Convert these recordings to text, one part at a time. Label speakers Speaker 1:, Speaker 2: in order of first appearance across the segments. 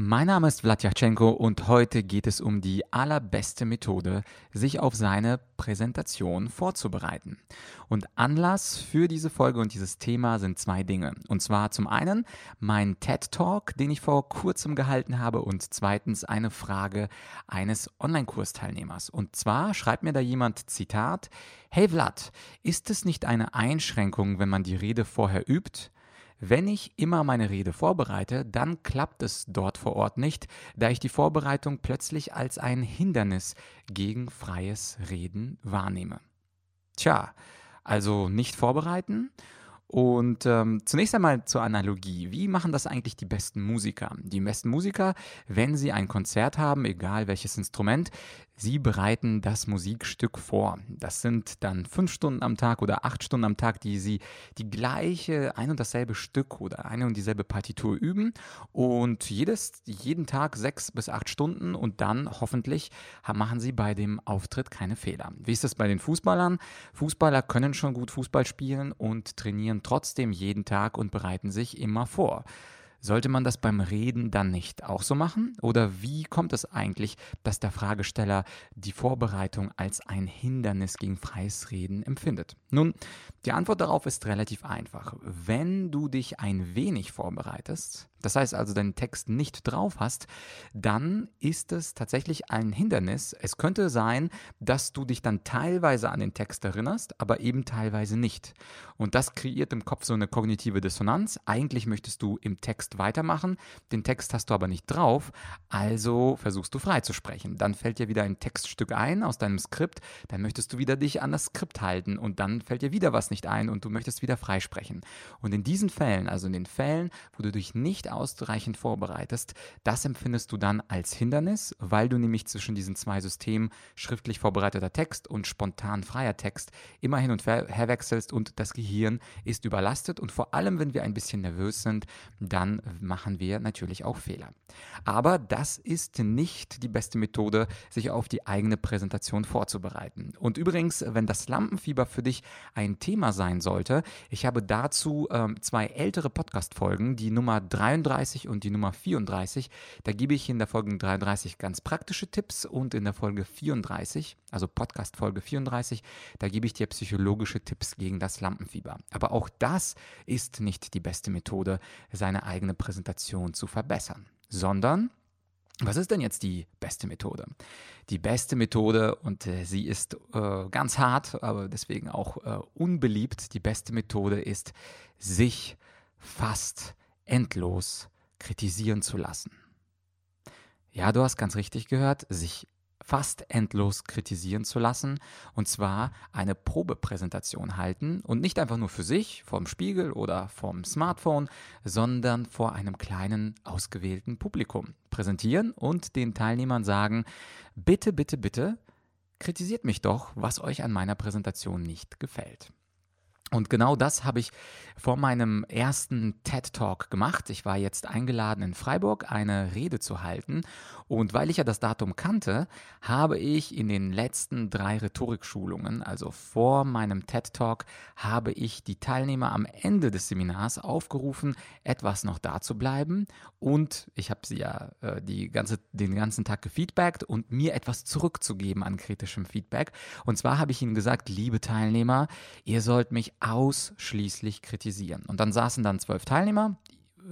Speaker 1: Mein Name ist Vladyachenko und heute geht es um die allerbeste Methode, sich auf seine Präsentation vorzubereiten. Und Anlass für diese Folge und dieses Thema sind zwei Dinge. Und zwar zum einen mein TED Talk, den ich vor kurzem gehalten habe und zweitens eine Frage eines Online-Kursteilnehmers. Und zwar schreibt mir da jemand Zitat, Hey Vlad, ist es nicht eine Einschränkung, wenn man die Rede vorher übt? Wenn ich immer meine Rede vorbereite, dann klappt es dort vor Ort nicht, da ich die Vorbereitung plötzlich als ein Hindernis gegen freies Reden wahrnehme. Tja, also nicht vorbereiten und ähm, zunächst einmal zur Analogie. Wie machen das eigentlich die besten Musiker? Die besten Musiker, wenn sie ein Konzert haben, egal welches Instrument, Sie bereiten das Musikstück vor. Das sind dann fünf Stunden am Tag oder acht Stunden am Tag, die Sie die gleiche, ein und dasselbe Stück oder eine und dieselbe Partitur üben und jedes, jeden Tag sechs bis acht Stunden und dann hoffentlich machen Sie bei dem Auftritt keine Fehler. Wie ist das bei den Fußballern? Fußballer können schon gut Fußball spielen und trainieren trotzdem jeden Tag und bereiten sich immer vor. Sollte man das beim Reden dann nicht auch so machen? Oder wie kommt es eigentlich, dass der Fragesteller die Vorbereitung als ein Hindernis gegen freies Reden empfindet? Nun, die Antwort darauf ist relativ einfach. Wenn du dich ein wenig vorbereitest, das heißt also deinen Text nicht drauf hast, dann ist es tatsächlich ein Hindernis. Es könnte sein, dass du dich dann teilweise an den Text erinnerst, aber eben teilweise nicht. Und das kreiert im Kopf so eine kognitive Dissonanz. Eigentlich möchtest du im Text weitermachen, den Text hast du aber nicht drauf, also versuchst du frei zu sprechen. Dann fällt dir wieder ein Textstück ein aus deinem Skript, dann möchtest du wieder dich an das Skript halten und dann fällt dir wieder was nicht ein und du möchtest wieder freisprechen. Und in diesen Fällen, also in den Fällen, wo du dich nicht ausreichend vorbereitest, das empfindest du dann als Hindernis, weil du nämlich zwischen diesen zwei Systemen schriftlich vorbereiteter Text und spontan freier Text immer hin und her wechselst und das Gehirn ist überlastet und vor allem, wenn wir ein bisschen nervös sind, dann machen wir natürlich auch Fehler. Aber das ist nicht die beste Methode, sich auf die eigene Präsentation vorzubereiten. Und übrigens, wenn das Lampenfieber für dich ein Thema sein sollte, ich habe dazu ähm, zwei ältere Podcast-Folgen, die Nummer 33 33 und die Nummer 34. Da gebe ich in der Folge 33 ganz praktische Tipps und in der Folge 34, also Podcast Folge 34, da gebe ich dir psychologische Tipps gegen das Lampenfieber. Aber auch das ist nicht die beste Methode, seine eigene Präsentation zu verbessern, sondern was ist denn jetzt die beste Methode? Die beste Methode, und äh, sie ist äh, ganz hart, aber deswegen auch äh, unbeliebt, die beste Methode ist, sich fast endlos kritisieren zu lassen. Ja, du hast ganz richtig gehört, sich fast endlos kritisieren zu lassen und zwar eine Probepräsentation halten und nicht einfach nur für sich vorm Spiegel oder vorm Smartphone, sondern vor einem kleinen ausgewählten Publikum präsentieren und den Teilnehmern sagen, bitte, bitte, bitte, kritisiert mich doch, was euch an meiner Präsentation nicht gefällt. Und genau das habe ich vor meinem ersten TED Talk gemacht. Ich war jetzt eingeladen in Freiburg, eine Rede zu halten. Und weil ich ja das Datum kannte, habe ich in den letzten drei Rhetorikschulungen, also vor meinem TED Talk, habe ich die Teilnehmer am Ende des Seminars aufgerufen, etwas noch da zu bleiben. Und ich habe sie ja äh, die ganze, den ganzen Tag gefeedbackt und mir etwas zurückzugeben an kritischem Feedback. Und zwar habe ich ihnen gesagt, liebe Teilnehmer, ihr sollt mich ausschließlich kritisieren. Und dann saßen dann zwölf Teilnehmer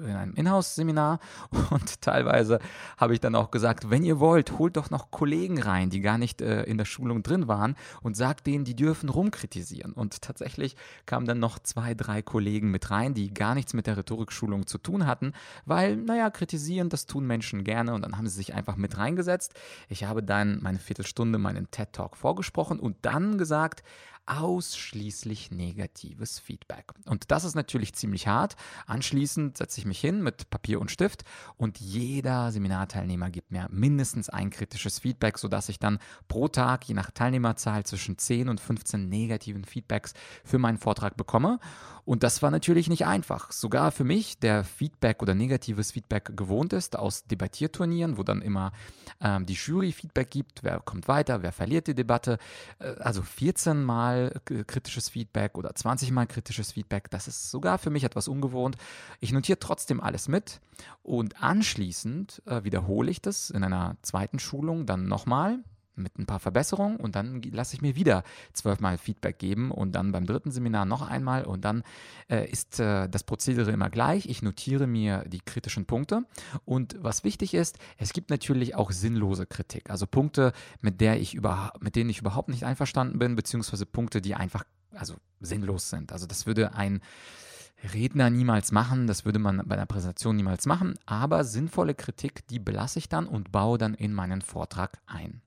Speaker 1: in einem Inhouse-Seminar und teilweise habe ich dann auch gesagt, wenn ihr wollt, holt doch noch Kollegen rein, die gar nicht äh, in der Schulung drin waren und sagt denen, die dürfen rumkritisieren. Und tatsächlich kamen dann noch zwei, drei Kollegen mit rein, die gar nichts mit der Rhetorikschulung zu tun hatten, weil, naja, kritisieren, das tun Menschen gerne und dann haben sie sich einfach mit reingesetzt. Ich habe dann meine Viertelstunde meinen TED-Talk vorgesprochen und dann gesagt, ausschließlich negatives Feedback. Und das ist natürlich ziemlich hart. Anschließend setze ich mich hin mit Papier und Stift und jeder Seminarteilnehmer gibt mir mindestens ein kritisches Feedback, sodass ich dann pro Tag, je nach Teilnehmerzahl, zwischen 10 und 15 negativen Feedbacks für meinen Vortrag bekomme. Und das war natürlich nicht einfach. Sogar für mich, der Feedback oder negatives Feedback gewohnt ist aus Debattierturnieren, wo dann immer ähm, die Jury Feedback gibt, wer kommt weiter, wer verliert die Debatte. Äh, also 14 Mal Mal kritisches Feedback oder 20 Mal kritisches Feedback. Das ist sogar für mich etwas ungewohnt. Ich notiere trotzdem alles mit und anschließend äh, wiederhole ich das in einer zweiten Schulung dann nochmal mit ein paar Verbesserungen und dann lasse ich mir wieder zwölfmal Feedback geben und dann beim dritten Seminar noch einmal und dann äh, ist äh, das Prozedere immer gleich. Ich notiere mir die kritischen Punkte und was wichtig ist, es gibt natürlich auch sinnlose Kritik, also Punkte, mit, der ich mit denen ich überhaupt nicht einverstanden bin, beziehungsweise Punkte, die einfach also sinnlos sind. Also das würde ein Redner niemals machen, das würde man bei einer Präsentation niemals machen, aber sinnvolle Kritik, die belasse ich dann und baue dann in meinen Vortrag ein.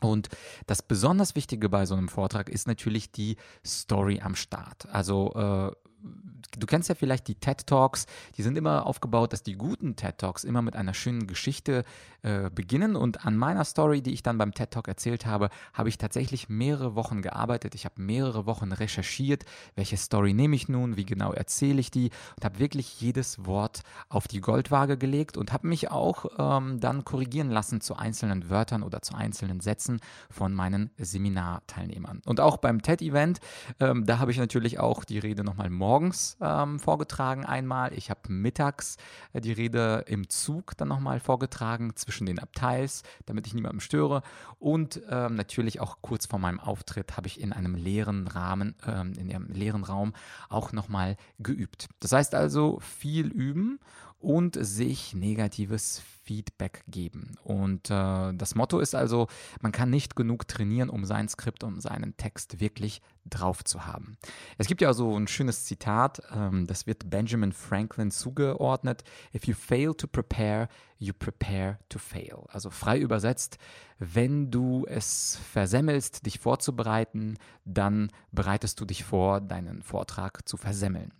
Speaker 1: Und das besonders Wichtige bei so einem Vortrag ist natürlich die Story am Start. Also äh, du kennst ja vielleicht die TED Talks, die sind immer aufgebaut, dass die guten TED Talks immer mit einer schönen Geschichte äh, beginnen. Und an meiner Story, die ich dann beim TED Talk erzählt habe, habe ich tatsächlich mehrere Wochen gearbeitet. Ich habe mehrere Wochen recherchiert, welche Story nehme ich nun, wie genau erzähle ich die und habe wirklich jedes Wort auf die Goldwaage gelegt und habe mich auch ähm, dann korrigieren lassen zu einzelnen Wörtern oder zu einzelnen Sätzen von meinen Seminarteilnehmern. Und auch beim TED-Event, ähm, da habe ich natürlich auch die Rede nochmal morgens ähm, vorgetragen einmal. Ich habe mittags äh, die Rede im Zug dann nochmal vorgetragen zwischen den Abteils, damit ich niemandem störe. Und ähm, natürlich auch kurz vor meinem Auftritt habe ich in einem leeren Rahmen, ähm, in einem leeren Raum auch nochmal geübt. Das heißt also viel üben und sich negatives Feedback geben. Und äh, das Motto ist also, man kann nicht genug trainieren, um sein Skript, um seinen Text wirklich drauf zu haben. Es gibt ja so ein schönes Zitat, ähm, das wird Benjamin Franklin zugeordnet. If you fail to prepare, you prepare to fail. Also frei übersetzt, wenn du es versemmelst, dich vorzubereiten, dann bereitest du dich vor, deinen Vortrag zu versemmeln.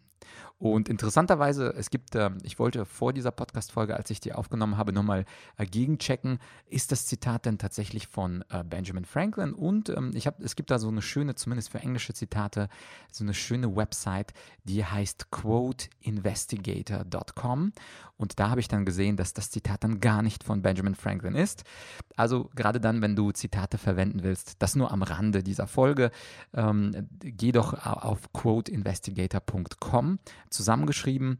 Speaker 1: Und interessanterweise, es gibt, äh, ich wollte vor dieser Podcast-Folge, als ich die aufgenommen habe, nochmal äh, gegenchecken, ist das Zitat denn tatsächlich von äh, Benjamin Franklin? Und ähm, ich hab, es gibt da so eine schöne, zumindest für englische Zitate, so eine schöne Website, die heißt quoteinvestigator.com. Und da habe ich dann gesehen, dass das Zitat dann gar nicht von Benjamin Franklin ist. Also gerade dann, wenn du Zitate verwenden willst, das nur am Rande dieser Folge, ähm, geh doch auf quoteinvestigator.com zusammengeschrieben.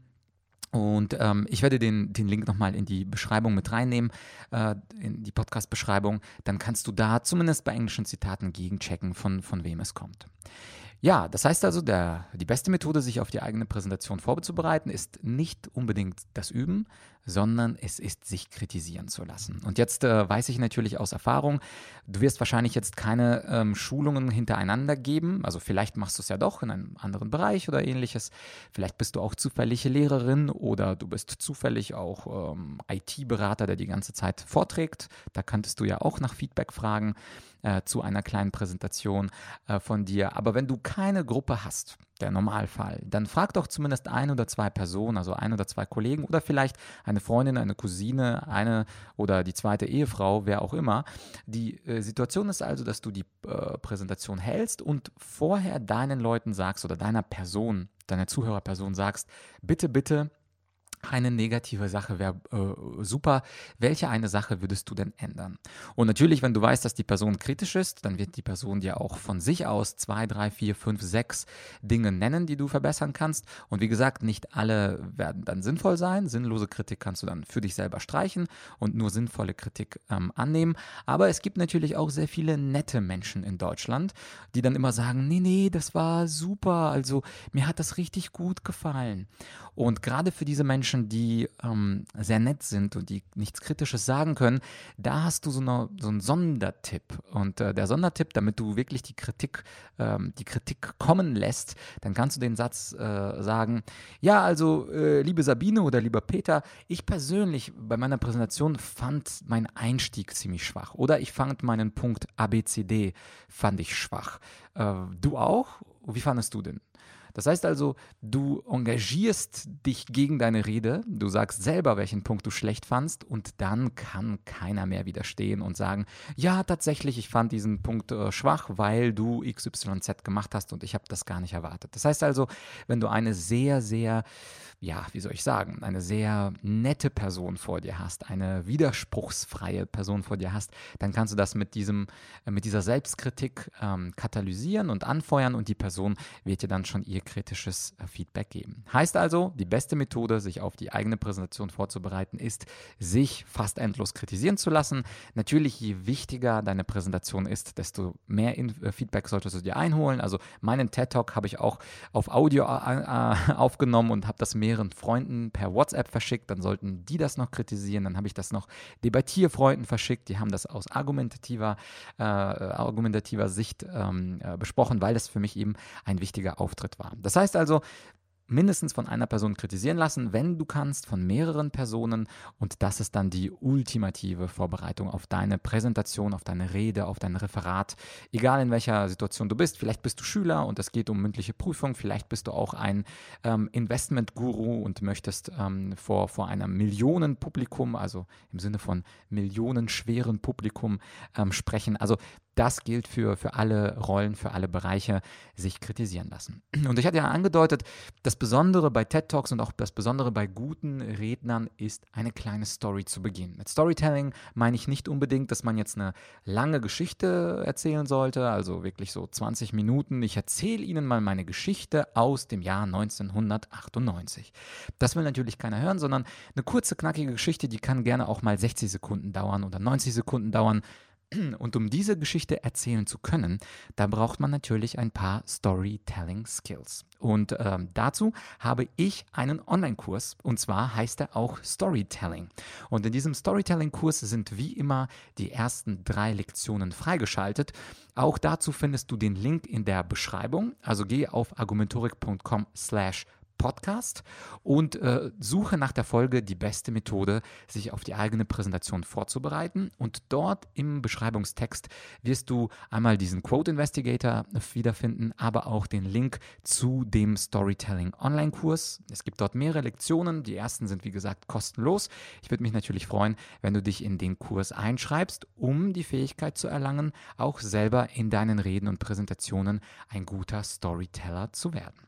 Speaker 1: Und ähm, ich werde den, den Link nochmal in die Beschreibung mit reinnehmen, äh, in die Podcast-Beschreibung. Dann kannst du da zumindest bei englischen Zitaten gegenchecken, von, von wem es kommt. Ja, das heißt also, der, die beste Methode, sich auf die eigene Präsentation vorzubereiten, ist nicht unbedingt das Üben, sondern es ist, sich kritisieren zu lassen. Und jetzt äh, weiß ich natürlich aus Erfahrung, du wirst wahrscheinlich jetzt keine ähm, Schulungen hintereinander geben. Also vielleicht machst du es ja doch in einem anderen Bereich oder ähnliches. Vielleicht bist du auch zufällige Lehrerin oder du bist zufällig auch ähm, IT-Berater, der die ganze Zeit vorträgt. Da könntest du ja auch nach Feedback fragen äh, zu einer kleinen Präsentation äh, von dir. Aber wenn du keine Gruppe hast, der Normalfall. Dann frag doch zumindest ein oder zwei Personen, also ein oder zwei Kollegen oder vielleicht eine Freundin, eine Cousine, eine oder die zweite Ehefrau, wer auch immer. Die äh, Situation ist also, dass du die äh, Präsentation hältst und vorher deinen Leuten sagst oder deiner Person, deiner Zuhörerperson sagst, bitte, bitte eine negative Sache wäre äh, super. Welche eine Sache würdest du denn ändern? Und natürlich, wenn du weißt, dass die Person kritisch ist, dann wird die Person dir auch von sich aus zwei, drei, vier, fünf, sechs Dinge nennen, die du verbessern kannst. Und wie gesagt, nicht alle werden dann sinnvoll sein. Sinnlose Kritik kannst du dann für dich selber streichen und nur sinnvolle Kritik ähm, annehmen. Aber es gibt natürlich auch sehr viele nette Menschen in Deutschland, die dann immer sagen, nee, nee, das war super. Also mir hat das richtig gut gefallen. Und gerade für diese Menschen, die ähm, sehr nett sind und die nichts Kritisches sagen können, da hast du so, eine, so einen Sondertipp. Und äh, der Sondertipp, damit du wirklich die Kritik, ähm, die Kritik kommen lässt, dann kannst du den Satz äh, sagen, ja, also äh, liebe Sabine oder lieber Peter, ich persönlich bei meiner Präsentation fand meinen Einstieg ziemlich schwach. Oder ich fand meinen Punkt ABCD fand ich schwach. Äh, du auch? Wie fandest du denn? Das heißt also, du engagierst dich gegen deine Rede, du sagst selber, welchen Punkt du schlecht fandst und dann kann keiner mehr widerstehen und sagen, ja, tatsächlich, ich fand diesen Punkt äh, schwach, weil du XYZ gemacht hast und ich habe das gar nicht erwartet. Das heißt also, wenn du eine sehr, sehr ja, wie soll ich sagen, eine sehr nette Person vor dir hast, eine widerspruchsfreie Person vor dir hast, dann kannst du das mit diesem, äh, mit dieser Selbstkritik ähm, katalysieren und anfeuern und die Person wird dir dann schon ihr kritisches äh, Feedback geben. Heißt also, die beste Methode, sich auf die eigene Präsentation vorzubereiten, ist, sich fast endlos kritisieren zu lassen. Natürlich, je wichtiger deine Präsentation ist, desto mehr äh, Feedback solltest du dir einholen. Also meinen TED Talk habe ich auch auf Audio äh, aufgenommen und habe das mehr mehreren Freunden per WhatsApp verschickt, dann sollten die das noch kritisieren, dann habe ich das noch Debattierfreunden verschickt, die haben das aus argumentativer, äh, argumentativer Sicht ähm, äh, besprochen, weil das für mich eben ein wichtiger Auftritt war. Das heißt also, mindestens von einer Person kritisieren lassen, wenn du kannst, von mehreren Personen. Und das ist dann die ultimative Vorbereitung auf deine Präsentation, auf deine Rede, auf dein Referat. Egal in welcher Situation du bist. Vielleicht bist du Schüler und es geht um mündliche Prüfung. Vielleicht bist du auch ein ähm, Investment-Guru und möchtest ähm, vor, vor einem Millionenpublikum, also im Sinne von millionenschweren Publikum ähm, sprechen. Also das gilt für, für alle Rollen, für alle Bereiche, sich kritisieren lassen. Und ich hatte ja angedeutet, das Besondere bei TED Talks und auch das Besondere bei guten Rednern ist, eine kleine Story zu beginnen. Mit Storytelling meine ich nicht unbedingt, dass man jetzt eine lange Geschichte erzählen sollte, also wirklich so 20 Minuten. Ich erzähle Ihnen mal meine Geschichte aus dem Jahr 1998. Das will natürlich keiner hören, sondern eine kurze, knackige Geschichte, die kann gerne auch mal 60 Sekunden dauern oder 90 Sekunden dauern. Und um diese Geschichte erzählen zu können, da braucht man natürlich ein paar Storytelling-Skills. Und ähm, dazu habe ich einen Online-Kurs und zwar heißt er auch Storytelling. Und in diesem Storytelling-Kurs sind wie immer die ersten drei Lektionen freigeschaltet. Auch dazu findest du den Link in der Beschreibung. Also geh auf argumentorik.com slash Podcast und äh, suche nach der Folge die beste Methode, sich auf die eigene Präsentation vorzubereiten. Und dort im Beschreibungstext wirst du einmal diesen Quote Investigator wiederfinden, aber auch den Link zu dem Storytelling Online-Kurs. Es gibt dort mehrere Lektionen. Die ersten sind, wie gesagt, kostenlos. Ich würde mich natürlich freuen, wenn du dich in den Kurs einschreibst, um die Fähigkeit zu erlangen, auch selber in deinen Reden und Präsentationen ein guter Storyteller zu werden.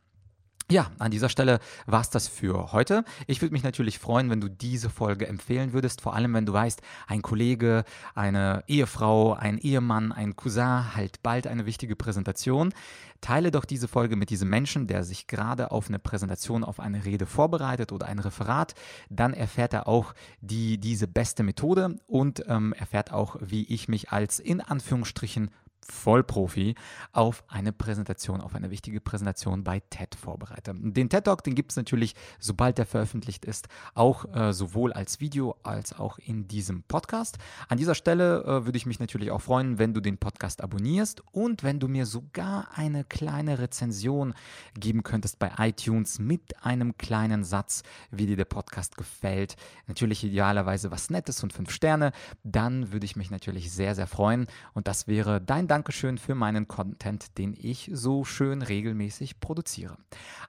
Speaker 1: Ja, an dieser Stelle war es das für heute. Ich würde mich natürlich freuen, wenn du diese Folge empfehlen würdest, vor allem wenn du weißt, ein Kollege, eine Ehefrau, ein Ehemann, ein Cousin halt bald eine wichtige Präsentation. Teile doch diese Folge mit diesem Menschen, der sich gerade auf eine Präsentation, auf eine Rede vorbereitet oder ein Referat. Dann erfährt er auch die, diese beste Methode und ähm, erfährt auch, wie ich mich als in Anführungsstrichen Vollprofi auf eine Präsentation, auf eine wichtige Präsentation bei TED vorbereite. Den TED Talk, den gibt es natürlich, sobald der veröffentlicht ist, auch äh, sowohl als Video als auch in diesem Podcast. An dieser Stelle äh, würde ich mich natürlich auch freuen, wenn du den Podcast abonnierst und wenn du mir sogar eine kleine Rezension geben könntest bei iTunes mit einem kleinen Satz, wie dir der Podcast gefällt. Natürlich idealerweise was Nettes und fünf Sterne. Dann würde ich mich natürlich sehr, sehr freuen und das wäre dein Dank Dankeschön für meinen Content, den ich so schön regelmäßig produziere.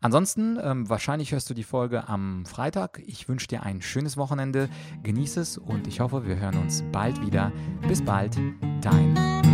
Speaker 1: Ansonsten, ähm, wahrscheinlich hörst du die Folge am Freitag. Ich wünsche dir ein schönes Wochenende, genieße es und ich hoffe, wir hören uns bald wieder. Bis bald, dein